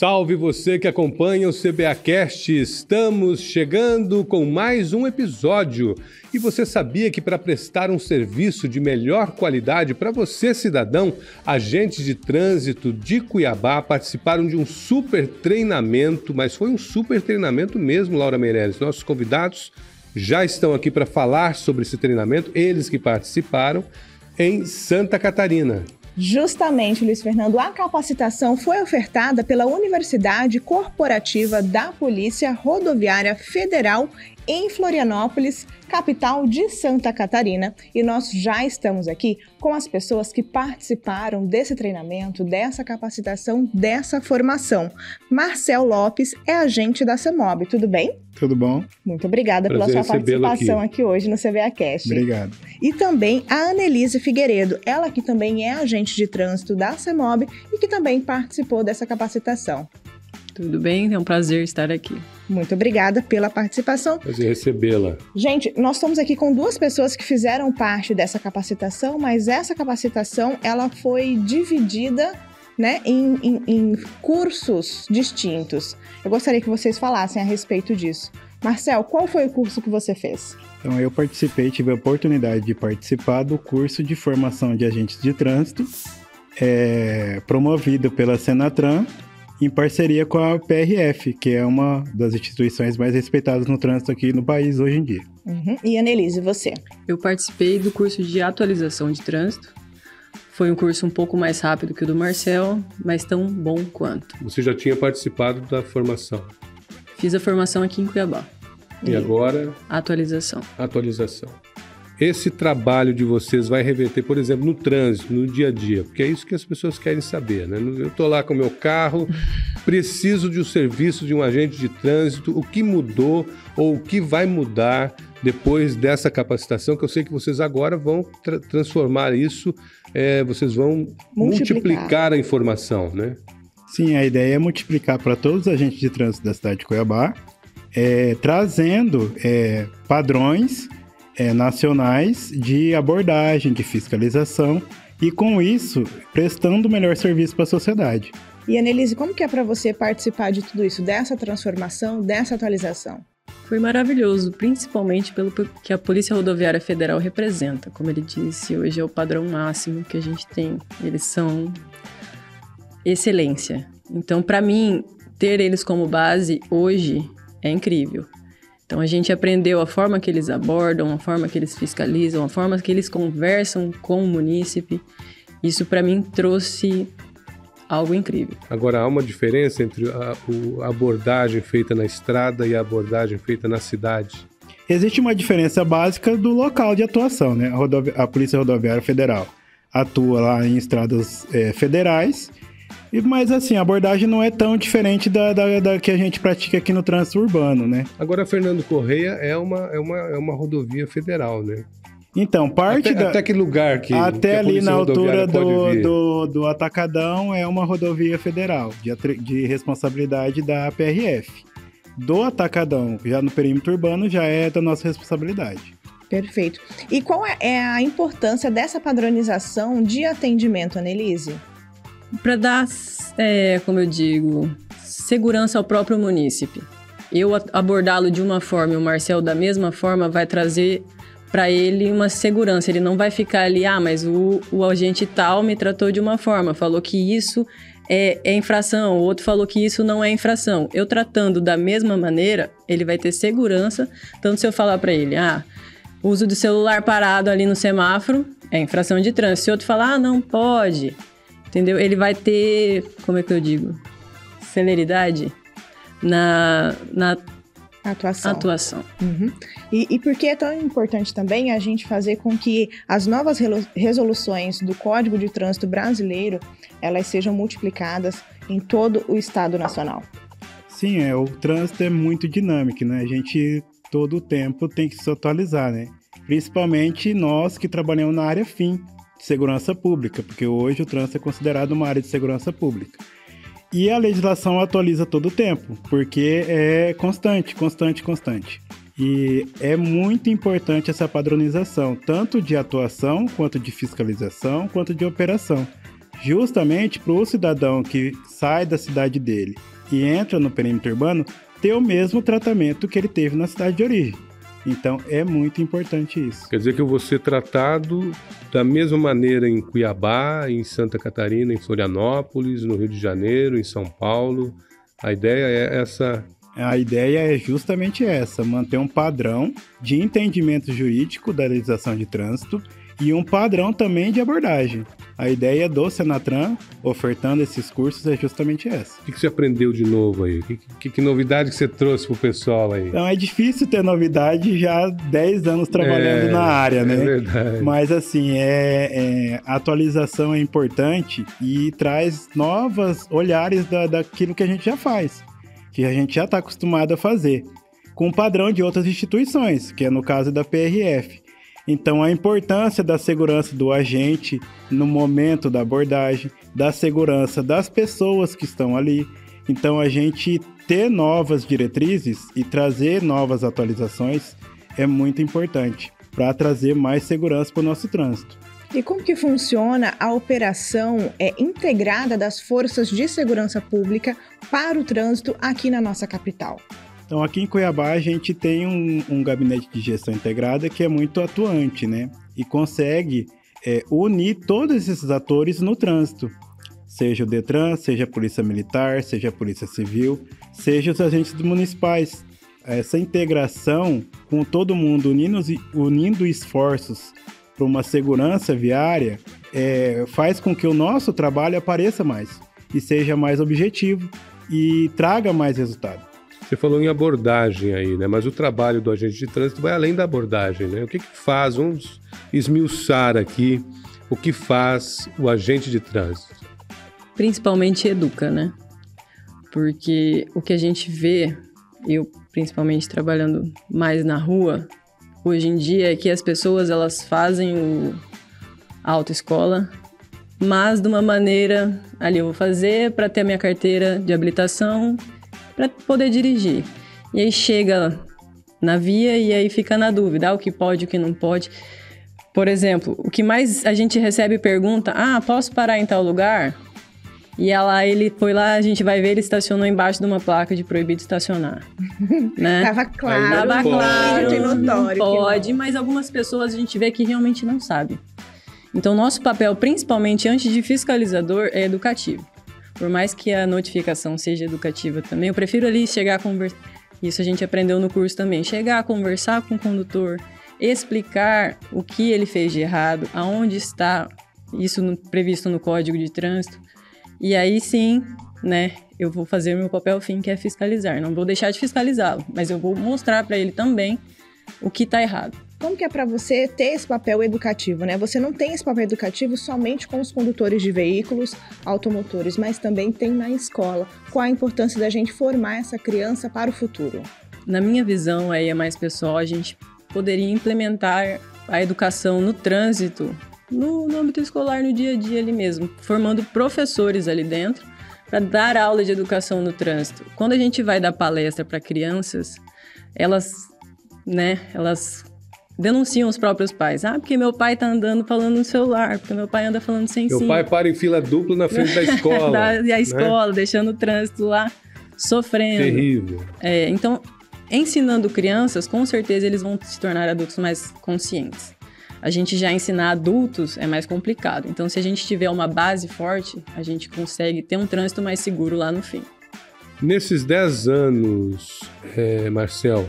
Salve você que acompanha o CBAcast. Estamos chegando com mais um episódio. E você sabia que para prestar um serviço de melhor qualidade para você, cidadão, agentes de trânsito de Cuiabá participaram de um super treinamento, mas foi um super treinamento mesmo, Laura Meirelles. Nossos convidados já estão aqui para falar sobre esse treinamento, eles que participaram em Santa Catarina. Justamente, Luiz Fernando, a capacitação foi ofertada pela Universidade Corporativa da Polícia Rodoviária Federal em Florianópolis, capital de Santa Catarina, e nós já estamos aqui com as pessoas que participaram desse treinamento, dessa capacitação, dessa formação. Marcel Lopes é agente da CEMOB, tudo bem? Tudo bom? Muito obrigada Prazer pela sua participação aqui. aqui. hoje no CVA Cast. Obrigado. E também a Annelise Figueiredo, ela que também é agente de trânsito da CEMOB e que também participou dessa capacitação. Tudo bem? É um prazer estar aqui. Muito obrigada pela participação. Prazer recebê-la. Gente, nós estamos aqui com duas pessoas que fizeram parte dessa capacitação, mas essa capacitação ela foi dividida né, em, em, em cursos distintos. Eu gostaria que vocês falassem a respeito disso. Marcel, qual foi o curso que você fez? Então, eu participei, tive a oportunidade de participar do curso de formação de agentes de trânsito, é, promovido pela Senatran, em parceria com a PRF, que é uma das instituições mais respeitadas no trânsito aqui no país hoje em dia. Uhum. E Annelise, você? Eu participei do curso de atualização de trânsito. Foi um curso um pouco mais rápido que o do Marcel, mas tão bom quanto. Você já tinha participado da formação. Fiz a formação aqui em Cuiabá. E agora, Atualização. atualização. Esse trabalho de vocês vai reverter, por exemplo, no trânsito, no dia a dia, porque é isso que as pessoas querem saber, né? Eu estou lá com o meu carro, preciso de um serviço de um agente de trânsito, o que mudou ou o que vai mudar depois dessa capacitação, que eu sei que vocês agora vão tra- transformar isso, é, vocês vão Multiplicar. multiplicar a informação, né? Sim, a ideia é multiplicar para todos os agentes de trânsito da cidade de Cuiabá, é, trazendo é, padrões é, nacionais de abordagem, de fiscalização, e com isso, prestando o melhor serviço para a sociedade. E Annelise, como que é para você participar de tudo isso, dessa transformação, dessa atualização? Foi maravilhoso, principalmente pelo que a Polícia Rodoviária Federal representa. Como ele disse, hoje é o padrão máximo que a gente tem. Eles são excelência. Então, para mim, ter eles como base hoje é incrível. Então, a gente aprendeu a forma que eles abordam, a forma que eles fiscalizam, a forma que eles conversam com o munícipe. Isso, para mim, trouxe algo incrível. Agora, há uma diferença entre a, a abordagem feita na estrada e a abordagem feita na cidade? Existe uma diferença básica do local de atuação, né? A, rodovi- a Polícia Rodoviária Federal atua lá em estradas eh, federais, mas assim, a abordagem não é tão diferente da, da- da que a gente pratica aqui no trânsito urbano, né? Agora, Fernando Correia é uma, é uma, é uma rodovia federal, né? Então, parte Até, da... até que lugar que. Até que ali na altura do, do, do Atacadão é uma rodovia federal de, de responsabilidade da PRF. Do Atacadão, já no perímetro urbano, já é da nossa responsabilidade. Perfeito. E qual é- é a importância dessa padronização de atendimento, Annelise? Para dar, é, como eu digo, segurança ao próprio munícipe. Eu abordá-lo de uma forma e o Marcel da mesma forma vai trazer para ele uma segurança. Ele não vai ficar ali, ah, mas o, o agente tal me tratou de uma forma, falou que isso é, é infração, o outro falou que isso não é infração. Eu tratando da mesma maneira, ele vai ter segurança. Tanto se eu falar para ele, ah, uso do celular parado ali no semáforo é infração de trânsito. Se outro falar, ah, não pode, entendeu? Ele vai ter, como é que eu digo, celeridade na, na Atuação. atuação. Uhum. E, e por que é tão importante também a gente fazer com que as novas resoluções do Código de Trânsito Brasileiro elas sejam multiplicadas em todo o Estado Nacional? Sim, é, o trânsito é muito dinâmico, né? A gente todo o tempo tem que se atualizar, né? Principalmente nós que trabalhamos na área fim segurança pública, porque hoje o trânsito é considerado uma área de segurança pública. E a legislação atualiza todo o tempo, porque é constante, constante, constante. E é muito importante essa padronização, tanto de atuação, quanto de fiscalização, quanto de operação, justamente para o cidadão que sai da cidade dele e entra no perímetro urbano ter o mesmo tratamento que ele teve na cidade de origem. Então é muito importante isso. Quer dizer que eu vou ser tratado da mesma maneira em Cuiabá, em Santa Catarina, em Florianópolis, no Rio de Janeiro, em São Paulo. A ideia é essa. A ideia é justamente essa: manter um padrão de entendimento jurídico da legislação de trânsito e um padrão também de abordagem. A ideia do Senatran, ofertando esses cursos, é justamente essa. O que, você aprendeu de novo aí? Que, que, que novidade que você trouxe pro pessoal aí? Então, é difícil ter novidade já há 10 anos trabalhando é, na área, né? É verdade. Mas, assim, é, é, a atualização é importante e traz novos olhares da, daquilo que a gente já faz, que a gente já está acostumado a fazer, com o padrão de outras instituições, que é no caso da PRF. Então, a importância da segurança do agente no momento da abordagem, da segurança das pessoas que estão ali. Então, a gente ter novas diretrizes e trazer novas atualizações é muito importante para trazer mais segurança para o nosso trânsito. E como que funciona a operação é, integrada das forças de segurança pública para o trânsito aqui na nossa capital? Então, aqui em Cuiabá, a gente tem um, um gabinete de gestão integrada que é muito atuante, né? E consegue é, unir todos esses atores no trânsito. Seja o Detran, seja a Polícia Militar, seja a Polícia Civil, seja os agentes municipais. Essa integração com todo mundo, unindo, unindo esforços para uma segurança viária, é, faz com que o nosso trabalho apareça mais e seja mais objetivo e traga mais resultado. Você falou em abordagem aí, né? Mas o trabalho do agente de trânsito vai além da abordagem, né? O que, que faz? Vamos esmiuçar aqui o que faz o agente de trânsito. Principalmente educa, né? Porque o que a gente vê, eu principalmente trabalhando mais na rua, hoje em dia é que as pessoas elas fazem o a autoescola, mas de uma maneira ali eu vou fazer para ter a minha carteira de habilitação para poder dirigir. E aí chega na via e aí fica na dúvida, ah, o que pode, o que não pode. Por exemplo, o que mais a gente recebe pergunta: "Ah, posso parar em tal lugar?" E ela, ele foi lá, a gente vai ver, ele estacionou embaixo de uma placa de proibido estacionar. né? Tava claro. Tava claro. Notório pode, mas algumas pessoas a gente vê que realmente não sabe. Então, nosso papel, principalmente antes de fiscalizador, é educativo. Por mais que a notificação seja educativa também, eu prefiro ali chegar a conversar. Isso a gente aprendeu no curso também. Chegar a conversar com o condutor, explicar o que ele fez de errado, aonde está isso no, previsto no código de trânsito. E aí sim, né, eu vou fazer meu papel fim, que é fiscalizar. Não vou deixar de fiscalizá-lo, mas eu vou mostrar para ele também o que está errado. Como que é para você ter esse papel educativo, né? Você não tem esse papel educativo somente com os condutores de veículos automotores, mas também tem na escola. Qual a importância da gente formar essa criança para o futuro? Na minha visão, aí é mais pessoal, a gente poderia implementar a educação no trânsito, no, no âmbito escolar, no dia a dia ali mesmo, formando professores ali dentro para dar aula de educação no trânsito. Quando a gente vai dar palestra para crianças, elas, né, elas denunciam os próprios pais. Ah, porque meu pai tá andando falando no celular, porque meu pai anda falando sem meu sim. Pai para em fila dupla na frente da escola. da, e a né? escola, deixando o trânsito lá sofrendo. Terrível. É, então, ensinando crianças, com certeza eles vão se tornar adultos mais conscientes. A gente já ensinar adultos é mais complicado. Então, se a gente tiver uma base forte, a gente consegue ter um trânsito mais seguro lá no fim. Nesses 10 anos, é, Marcel,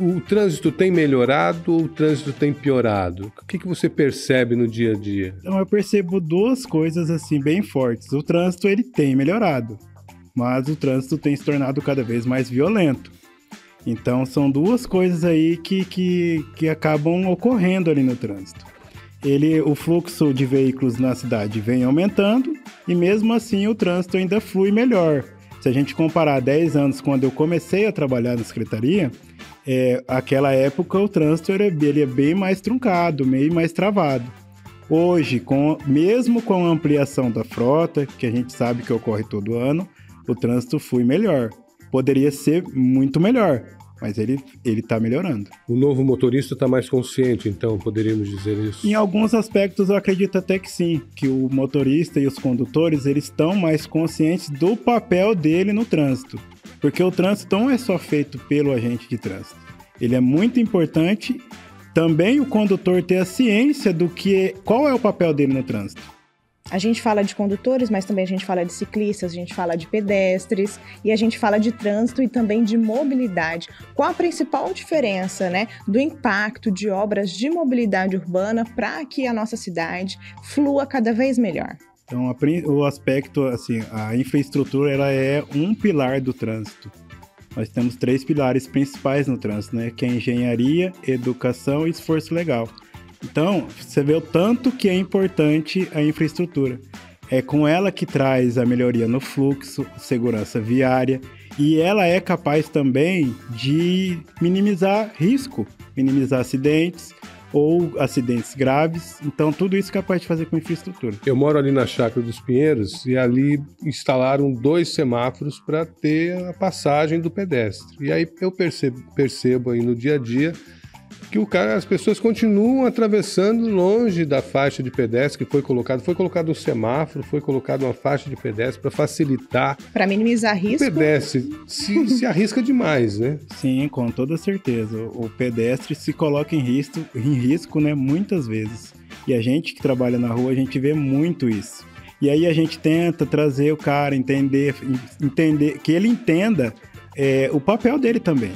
o trânsito tem melhorado ou o trânsito tem piorado? O que, que você percebe no dia a dia? Então, eu percebo duas coisas assim bem fortes. O trânsito ele tem melhorado, mas o trânsito tem se tornado cada vez mais violento. Então são duas coisas aí que, que, que acabam ocorrendo ali no trânsito. Ele, o fluxo de veículos na cidade vem aumentando e mesmo assim o trânsito ainda flui melhor. Se a gente comparar 10 anos quando eu comecei a trabalhar na secretaria, é, aquela época o trânsito era, ele é bem mais truncado, meio mais travado. Hoje, com, mesmo com a ampliação da frota, que a gente sabe que ocorre todo ano, o trânsito flui melhor. Poderia ser muito melhor, mas ele ele está melhorando. O novo motorista está mais consciente, então poderíamos dizer isso. Em alguns aspectos eu acredito até que sim, que o motorista e os condutores eles estão mais conscientes do papel dele no trânsito, porque o trânsito não é só feito pelo agente de trânsito. Ele é muito importante também o condutor ter a ciência do que qual é o papel dele no trânsito. A gente fala de condutores, mas também a gente fala de ciclistas, a gente fala de pedestres e a gente fala de trânsito e também de mobilidade. Qual a principal diferença, né, do impacto de obras de mobilidade urbana para que a nossa cidade flua cada vez melhor? Então, o aspecto, assim, a infraestrutura, ela é um pilar do trânsito. Nós temos três pilares principais no trânsito, né, que é engenharia, educação e esforço legal. Então, você vê o tanto que é importante a infraestrutura. É com ela que traz a melhoria no fluxo, segurança viária, e ela é capaz também de minimizar risco, minimizar acidentes ou acidentes graves. Então, tudo isso é capaz de fazer com infraestrutura. Eu moro ali na Chácara dos Pinheiros e ali instalaram dois semáforos para ter a passagem do pedestre. E aí eu percebo, percebo aí no dia a dia que o cara, as pessoas continuam atravessando longe da faixa de pedestre que foi colocado. Foi colocado um semáforo, foi colocado uma faixa de pedestre para facilitar. Para minimizar risco. O pedestre se, se, arrisca demais, né? Sim, com toda certeza. O pedestre se coloca em risco, em risco, né, muitas vezes. E a gente que trabalha na rua, a gente vê muito isso. E aí a gente tenta trazer o cara, entender, entender que ele entenda é, o papel dele também.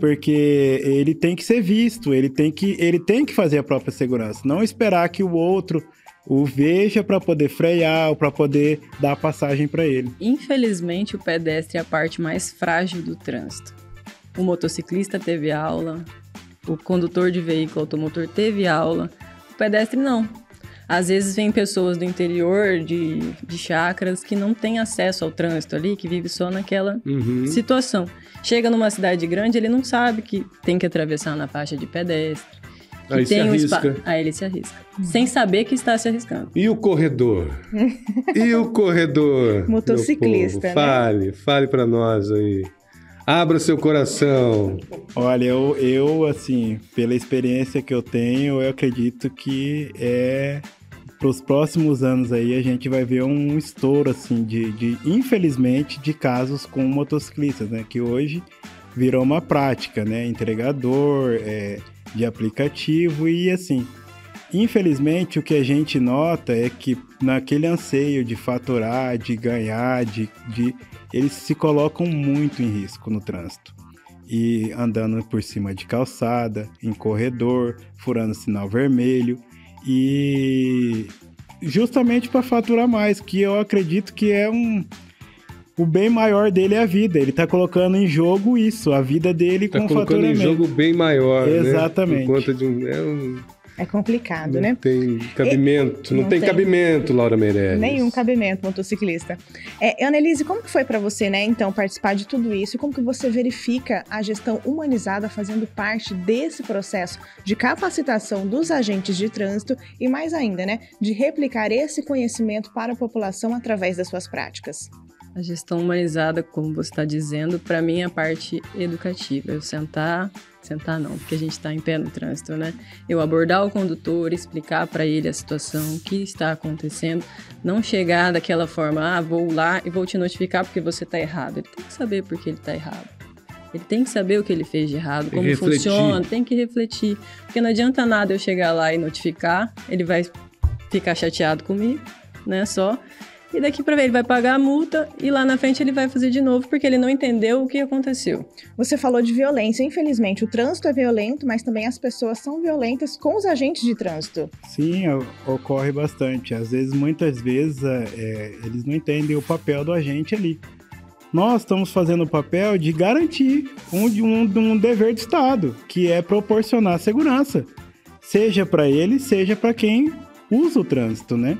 Porque ele tem que ser visto, ele tem que, ele tem que fazer a própria segurança, não esperar que o outro o veja para poder frear ou para poder dar passagem para ele. Infelizmente, o pedestre é a parte mais frágil do trânsito. O motociclista teve aula, o condutor de veículo automotor teve aula, o pedestre não. Às vezes vem pessoas do interior de, de chácaras que não têm acesso ao trânsito ali, que vive só naquela uhum. situação. Chega numa cidade grande, ele não sabe que tem que atravessar na faixa de pedestre. Que Aí tem se um arrisca. Aí ele se arrisca. Sem saber que está se arriscando. E o corredor? e o corredor? Motociclista. Né? Fale, fale para nós aí. Abra seu coração. Olha, eu, eu, assim, pela experiência que eu tenho, eu acredito que é para os próximos anos aí a gente vai ver um estouro assim de, de infelizmente de casos com motociclistas, né? Que hoje virou uma prática, né? Entregador é, de aplicativo e assim. Infelizmente, o que a gente nota é que naquele anseio de faturar, de ganhar, de, de eles se colocam muito em risco no trânsito. E andando por cima de calçada, em corredor, furando sinal vermelho e justamente para faturar mais, que eu acredito que é um o bem maior dele é a vida. Ele está colocando em jogo isso, a vida dele tá com faturamento. Está colocando em jogo bem maior, Exatamente. Né? Por conta de um, é um é complicado, não né? Tem cabimento, não, não tem, tem, cabimento, Laura Meirelles. Nenhum cabimento, motociclista. É, Annelise, como que foi para você, né, então, participar de tudo isso? E como que você verifica a gestão humanizada fazendo parte desse processo de capacitação dos agentes de trânsito e, mais ainda, né, de replicar esse conhecimento para a população através das suas práticas? A gestão humanizada, como você está dizendo, para mim é a parte educativa. Eu sentar, sentar não, porque a gente está em pé no trânsito, né? Eu abordar o condutor, explicar para ele a situação, o que está acontecendo, não chegar daquela forma, ah, vou lá e vou te notificar porque você está errado. Ele tem que saber por que ele está errado. Ele tem que saber o que ele fez de errado, como refletir. funciona, tem que refletir. Porque não adianta nada eu chegar lá e notificar, ele vai ficar chateado comigo, né? Só e daqui para ver ele vai pagar a multa e lá na frente ele vai fazer de novo porque ele não entendeu o que aconteceu. Você falou de violência, infelizmente o trânsito é violento, mas também as pessoas são violentas com os agentes de trânsito. Sim, ocorre bastante. Às vezes, muitas vezes, é, é, eles não entendem o papel do agente ali. Nós estamos fazendo o papel de garantir um, um, um dever de Estado, que é proporcionar segurança, seja para ele, seja para quem usa o trânsito, né?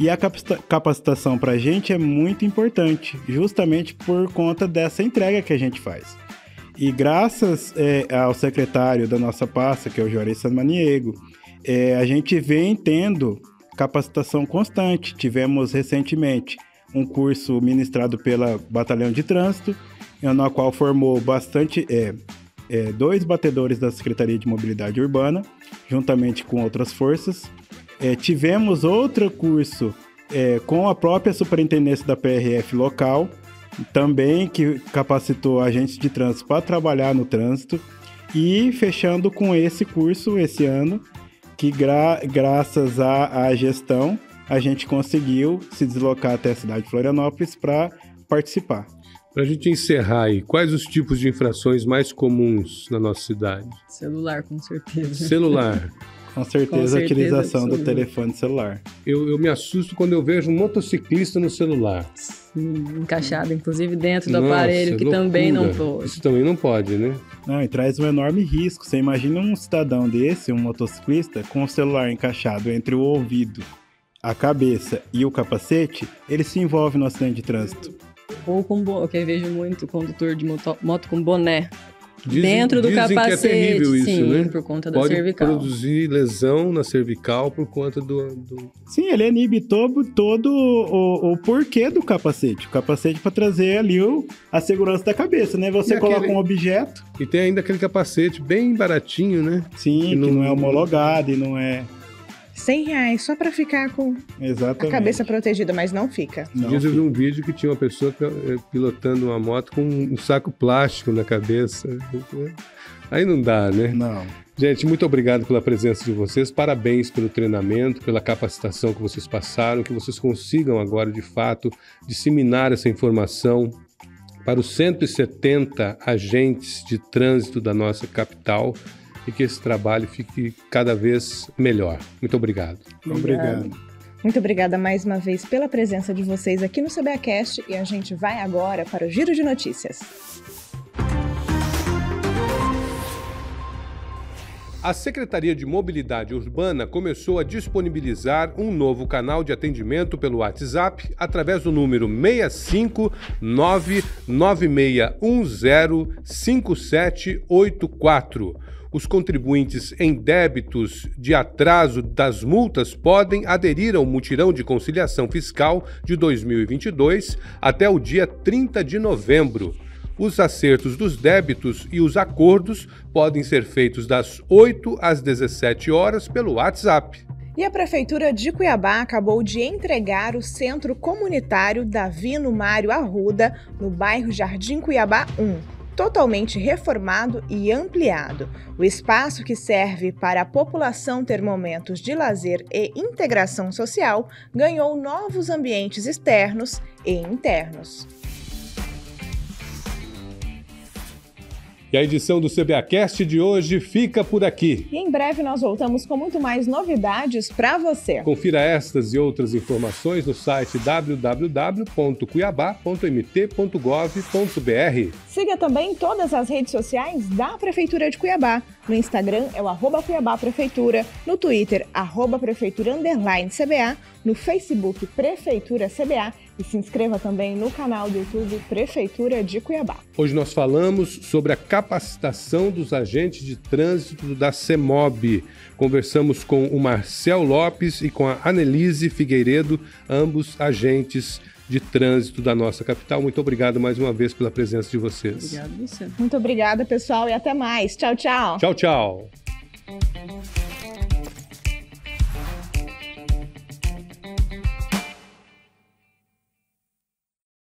E a capacitação para a gente é muito importante, justamente por conta dessa entrega que a gente faz. E graças é, ao secretário da nossa pasta, que é o Juarez Samaniego, é, a gente vem tendo capacitação constante. Tivemos recentemente um curso ministrado pela Batalhão de Trânsito, no qual formou bastante, é, é, dois batedores da Secretaria de Mobilidade Urbana, juntamente com outras forças. É, tivemos outro curso é, com a própria superintendência da PRF local, também que capacitou agentes de trânsito para trabalhar no trânsito. E fechando com esse curso esse ano, que gra graças à, à gestão a gente conseguiu se deslocar até a cidade de Florianópolis para participar. Para a gente encerrar aí, quais os tipos de infrações mais comuns na nossa cidade? Celular, com certeza. Celular. Com certeza, a utilização do telefone celular. Eu, eu, me assusto quando eu vejo um motociclista no celular. Sim, encaixado, inclusive dentro do Nossa, aparelho, que loucura. também não pode. Isso também não pode, né? Não, e traz um enorme risco. Você imagina um cidadão desse, um motociclista, com o celular encaixado entre o ouvido, a cabeça e o capacete, ele se envolve no acidente de trânsito. Ou com, o que eu vejo muito, condutor de moto, moto com boné. Dizem, dentro do capacete, que é terrível isso, sim, né? por conta da Pode cervical. produzir lesão na cervical por conta do... do... Sim, ele inibe todo, todo o, o, porquê do capacete. O capacete para trazer ali o, a segurança da cabeça, né? Você e coloca aquele... um objeto... E tem ainda aquele capacete bem baratinho, né? Sim, que não, que não é homologado e não é... 100 reais só para ficar com Exatamente. a cabeça protegida, mas não fica. Não Dias eu vi um vídeo que tinha uma pessoa eh, pilotando uma moto com um saco plástico na cabeça. Aí não dá, né? Não. Gente, muito obrigado pela presença de vocês. Parabéns pelo treinamento, pela capacitação que vocês passaram, que vocês consigam agora, de fato, disseminar essa informação para os 170 agentes de trânsito da nossa capital e que esse trabalho fique cada vez melhor. Muito obrigado. Obrigado. Muito obrigada mais uma vez pela presença de vocês aqui no CBAcast e a gente vai agora para o Giro de Notícias. A Secretaria de Mobilidade Urbana começou a disponibilizar um novo canal de atendimento pelo WhatsApp através do número 65996105784. Os contribuintes em débitos de atraso das multas podem aderir ao mutirão de conciliação fiscal de 2022 até o dia 30 de novembro. Os acertos dos débitos e os acordos podem ser feitos das 8 às 17 horas pelo WhatsApp. E a Prefeitura de Cuiabá acabou de entregar o Centro Comunitário Davino Mário Arruda, no bairro Jardim Cuiabá 1 totalmente reformado e ampliado. O espaço que serve para a população ter momentos de lazer e integração social ganhou novos ambientes externos e internos. E a edição do CBAcast de hoje fica por aqui. E em breve nós voltamos com muito mais novidades para você. Confira estas e outras informações no site www.cuiabá.mt.gov.br. Siga também todas as redes sociais da Prefeitura de Cuiabá. No Instagram é o arroba Cuiabá Prefeitura, no Twitter, arroba Prefeitura Underline CBA, no Facebook Prefeitura CBA e se inscreva também no canal do YouTube Prefeitura de Cuiabá. Hoje nós falamos sobre a capacitação dos agentes de trânsito da CEMOB. Conversamos com o Marcel Lopes e com a Anelise Figueiredo, ambos agentes de trânsito da nossa capital. Muito obrigado mais uma vez pela presença de vocês. Obrigado, você. Muito obrigada, pessoal, e até mais. Tchau, tchau. Tchau, tchau.